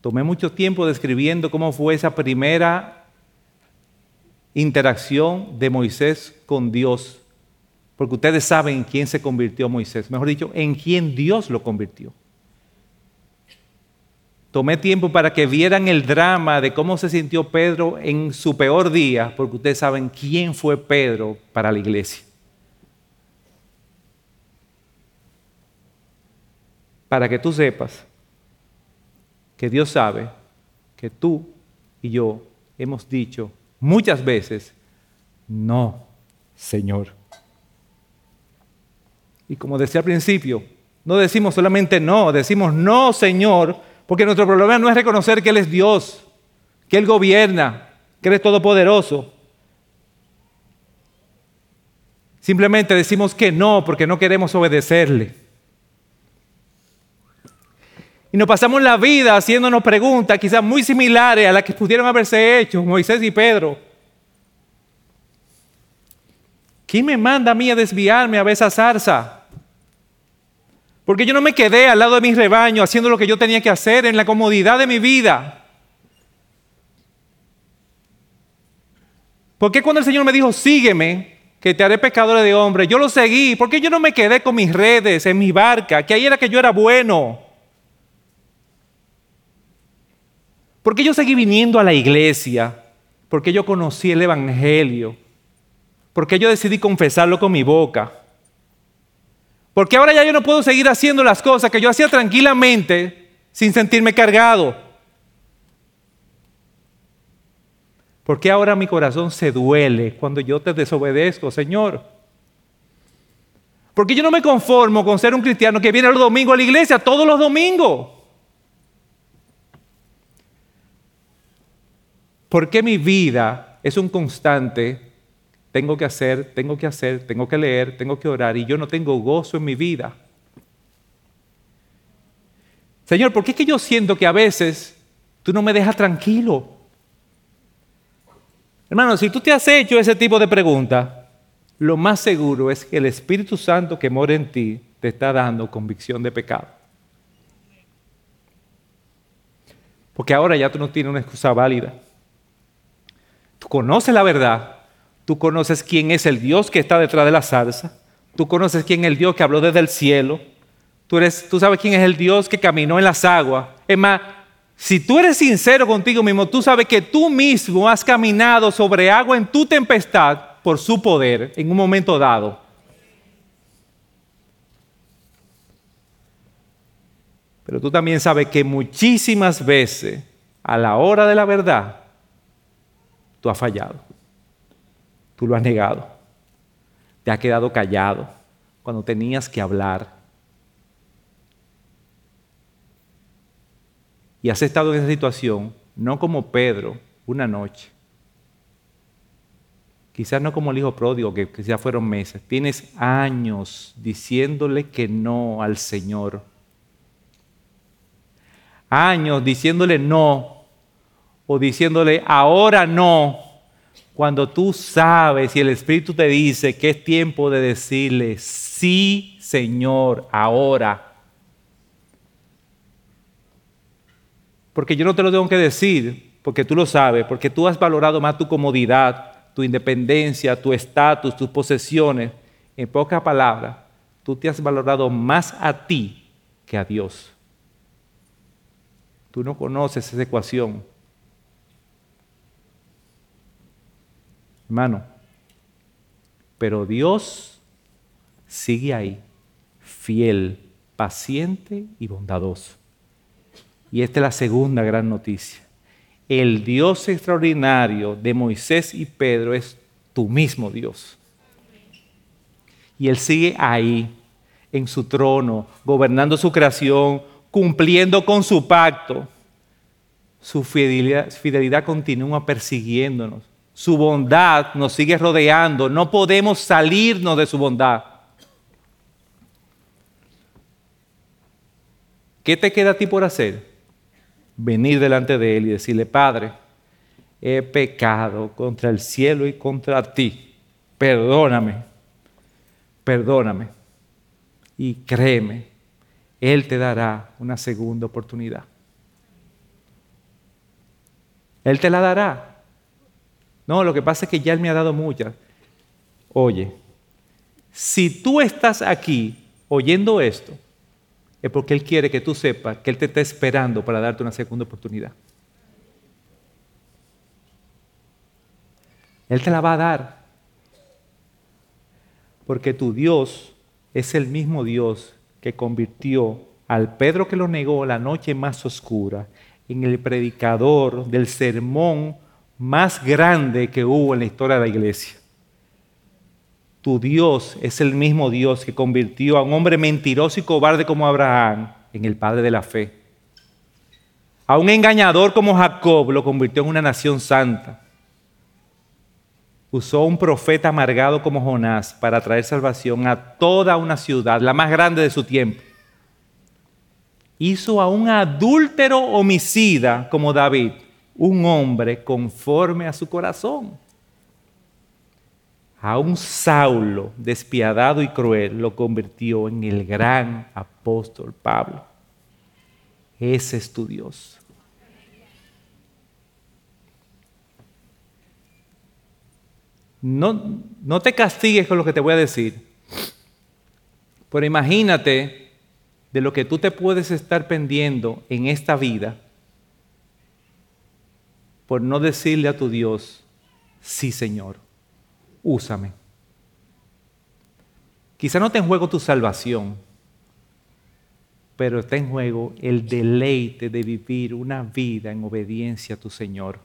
Tomé mucho tiempo describiendo cómo fue esa primera interacción de Moisés con Dios, porque ustedes saben en quién se convirtió Moisés, mejor dicho, en quién Dios lo convirtió. Tomé tiempo para que vieran el drama de cómo se sintió Pedro en su peor día, porque ustedes saben quién fue Pedro para la iglesia. Para que tú sepas que Dios sabe que tú y yo hemos dicho muchas veces, no, Señor. Y como decía al principio, no decimos solamente no, decimos no, Señor, porque nuestro problema no es reconocer que Él es Dios, que Él gobierna, que Él es todopoderoso. Simplemente decimos que no porque no queremos obedecerle. Y nos pasamos la vida haciéndonos preguntas quizás muy similares a las que pudieron haberse hecho Moisés y Pedro. ¿Quién me manda a mí a desviarme a esa zarza? Porque yo no me quedé al lado de mi rebaño haciendo lo que yo tenía que hacer en la comodidad de mi vida. ¿Por qué cuando el Señor me dijo, sígueme, que te haré pecadores de hombre, yo lo seguí? ¿Por qué yo no me quedé con mis redes, en mi barca, que ahí era que yo era bueno? ¿Por qué yo seguí viniendo a la iglesia? Porque yo conocí el Evangelio. Porque yo decidí confesarlo con mi boca. Porque ahora ya yo no puedo seguir haciendo las cosas que yo hacía tranquilamente sin sentirme cargado. Porque ahora mi corazón se duele cuando yo te desobedezco, Señor? Porque yo no me conformo con ser un cristiano que viene los domingos a la iglesia, todos los domingos. Porque mi vida es un constante tengo que hacer, tengo que hacer, tengo que leer, tengo que orar y yo no tengo gozo en mi vida. Señor, ¿por qué es que yo siento que a veces tú no me dejas tranquilo? Hermano, si tú te has hecho ese tipo de pregunta, lo más seguro es que el Espíritu Santo que mora en ti te está dando convicción de pecado. Porque ahora ya tú no tienes una excusa válida. Tú conoces la verdad, Tú conoces quién es el Dios que está detrás de la zarza. Tú conoces quién es el Dios que habló desde el cielo. Tú, eres, tú sabes quién es el Dios que caminó en las aguas. Es más, si tú eres sincero contigo mismo, tú sabes que tú mismo has caminado sobre agua en tu tempestad por su poder en un momento dado. Pero tú también sabes que muchísimas veces, a la hora de la verdad, tú has fallado. Tú lo has negado. Te has quedado callado cuando tenías que hablar. Y has estado en esa situación, no como Pedro, una noche. Quizás no como el hijo pródigo, que quizás fueron meses. Tienes años diciéndole que no al Señor años diciéndole no o diciéndole ahora no, cuando tú sabes y el Espíritu te dice que es tiempo de decirle sí, Señor, ahora. Porque yo no te lo tengo que decir, porque tú lo sabes, porque tú has valorado más tu comodidad, tu independencia, tu estatus, tus posesiones. En pocas palabras, tú te has valorado más a ti que a Dios. Tú no conoces esa ecuación. Hermano, pero Dios sigue ahí, fiel, paciente y bondadoso. Y esta es la segunda gran noticia. El Dios extraordinario de Moisés y Pedro es tu mismo Dios. Y Él sigue ahí, en su trono, gobernando su creación, cumpliendo con su pacto. Su fidelidad, continúa persiguiéndonos. Su bondad nos sigue rodeando. No podemos salirnos de su bondad. ¿Qué te queda a ti por hacer? Venir delante de Él y decirle, Padre, he pecado contra el cielo y contra ti. Perdóname, perdóname. Y créeme, él te dará una segunda oportunidad. Él te la dará. No, lo que pasa es que ya Él me ha dado muchas. Oye, si tú estás aquí oyendo esto, es porque Él quiere que tú sepas que Él te está esperando para darte una segunda oportunidad. Él te la va a dar. Porque tu Dios es el mismo Dios que convirtió al Pedro que lo negó la noche más oscura en el predicador del sermón más grande que hubo en la historia de la iglesia. Tu Dios es el mismo Dios que convirtió a un hombre mentiroso y cobarde como Abraham en el padre de la fe. A un engañador como Jacob lo convirtió en una nación santa usó un profeta amargado como Jonás para traer salvación a toda una ciudad, la más grande de su tiempo. Hizo a un adúltero homicida como David, un hombre conforme a su corazón. A un Saulo despiadado y cruel lo convirtió en el gran apóstol Pablo. Ese es tu Dios. No, no te castigues con lo que te voy a decir, pero imagínate de lo que tú te puedes estar pendiendo en esta vida por no decirle a tu Dios, sí Señor, úsame. Quizá no te en juego tu salvación, pero está en juego el deleite de vivir una vida en obediencia a tu Señor.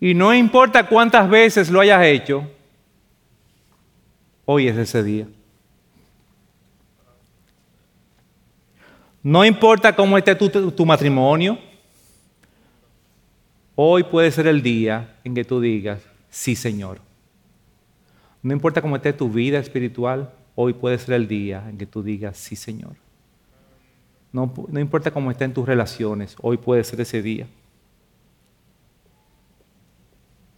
Y no importa cuántas veces lo hayas hecho, hoy es ese día. No importa cómo esté tu, matrimonio, hoy puede ser el día en que tú digas, sí Señor. No importa cómo esté tu vida espiritual, hoy puede ser el día en que tú digas, sí Señor. No, no importa cómo estén tus relaciones, hoy puede ser ese día.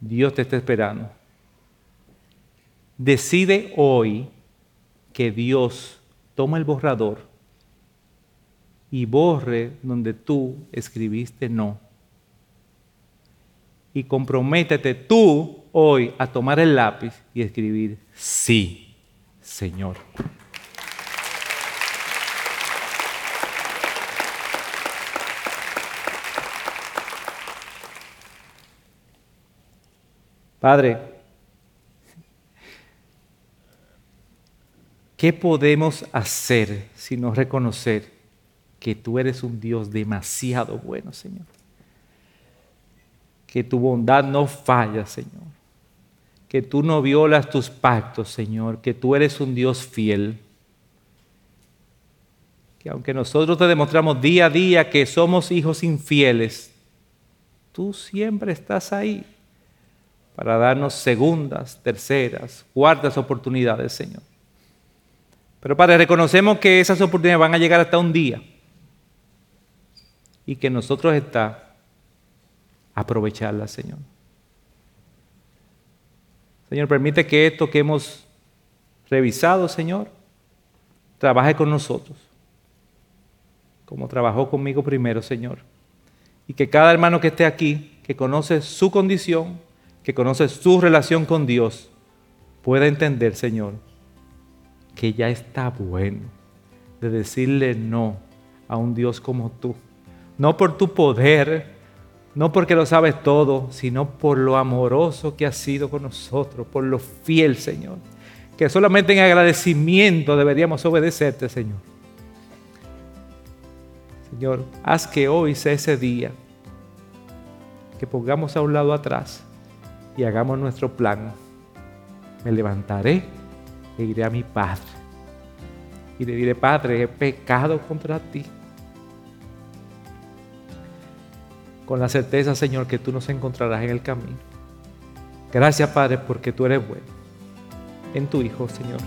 Dios te está esperando. Decide hoy que Dios toma el borrador y borre donde tú escribiste no. Y comprométete tú hoy a tomar el lápiz y escribir sí, Señor. Padre, ¿qué podemos hacer si no reconocer que tú eres un Dios demasiado bueno, Señor? Que tu bondad no falla, Señor. Que tú no violas tus pactos, Señor. Que tú eres un Dios fiel. Que aunque nosotros te demostramos día a día que somos hijos infieles, tú siempre estás ahí para darnos segundas, terceras, cuartas oportunidades, Señor. Pero Padre, reconocemos que esas oportunidades van a llegar hasta un día y que nosotros está aprovecharlas, Señor. Señor, permite que esto que hemos revisado, Señor, trabaje con nosotros, como trabajó conmigo primero, Señor. Y que cada hermano que esté aquí, que conoce su condición, que conoce su relación con Dios, pueda entender, Señor, que ya está bueno de decirle no a un Dios como tú. No por tu poder, no porque lo sabes todo, sino por lo amoroso que has sido con nosotros, por lo fiel, Señor. Que solamente en agradecimiento deberíamos obedecerte, Señor. Señor, haz que hoy sea ese día que pongamos a un lado atrás y hagamos nuestro plan. Me levantaré e iré a mi Padre. Y le diré, Padre, he pecado contra ti. Con la certeza, Señor, que tú nos encontrarás en el camino. Gracias, Padre, porque tú eres bueno. En tu Hijo, Señor.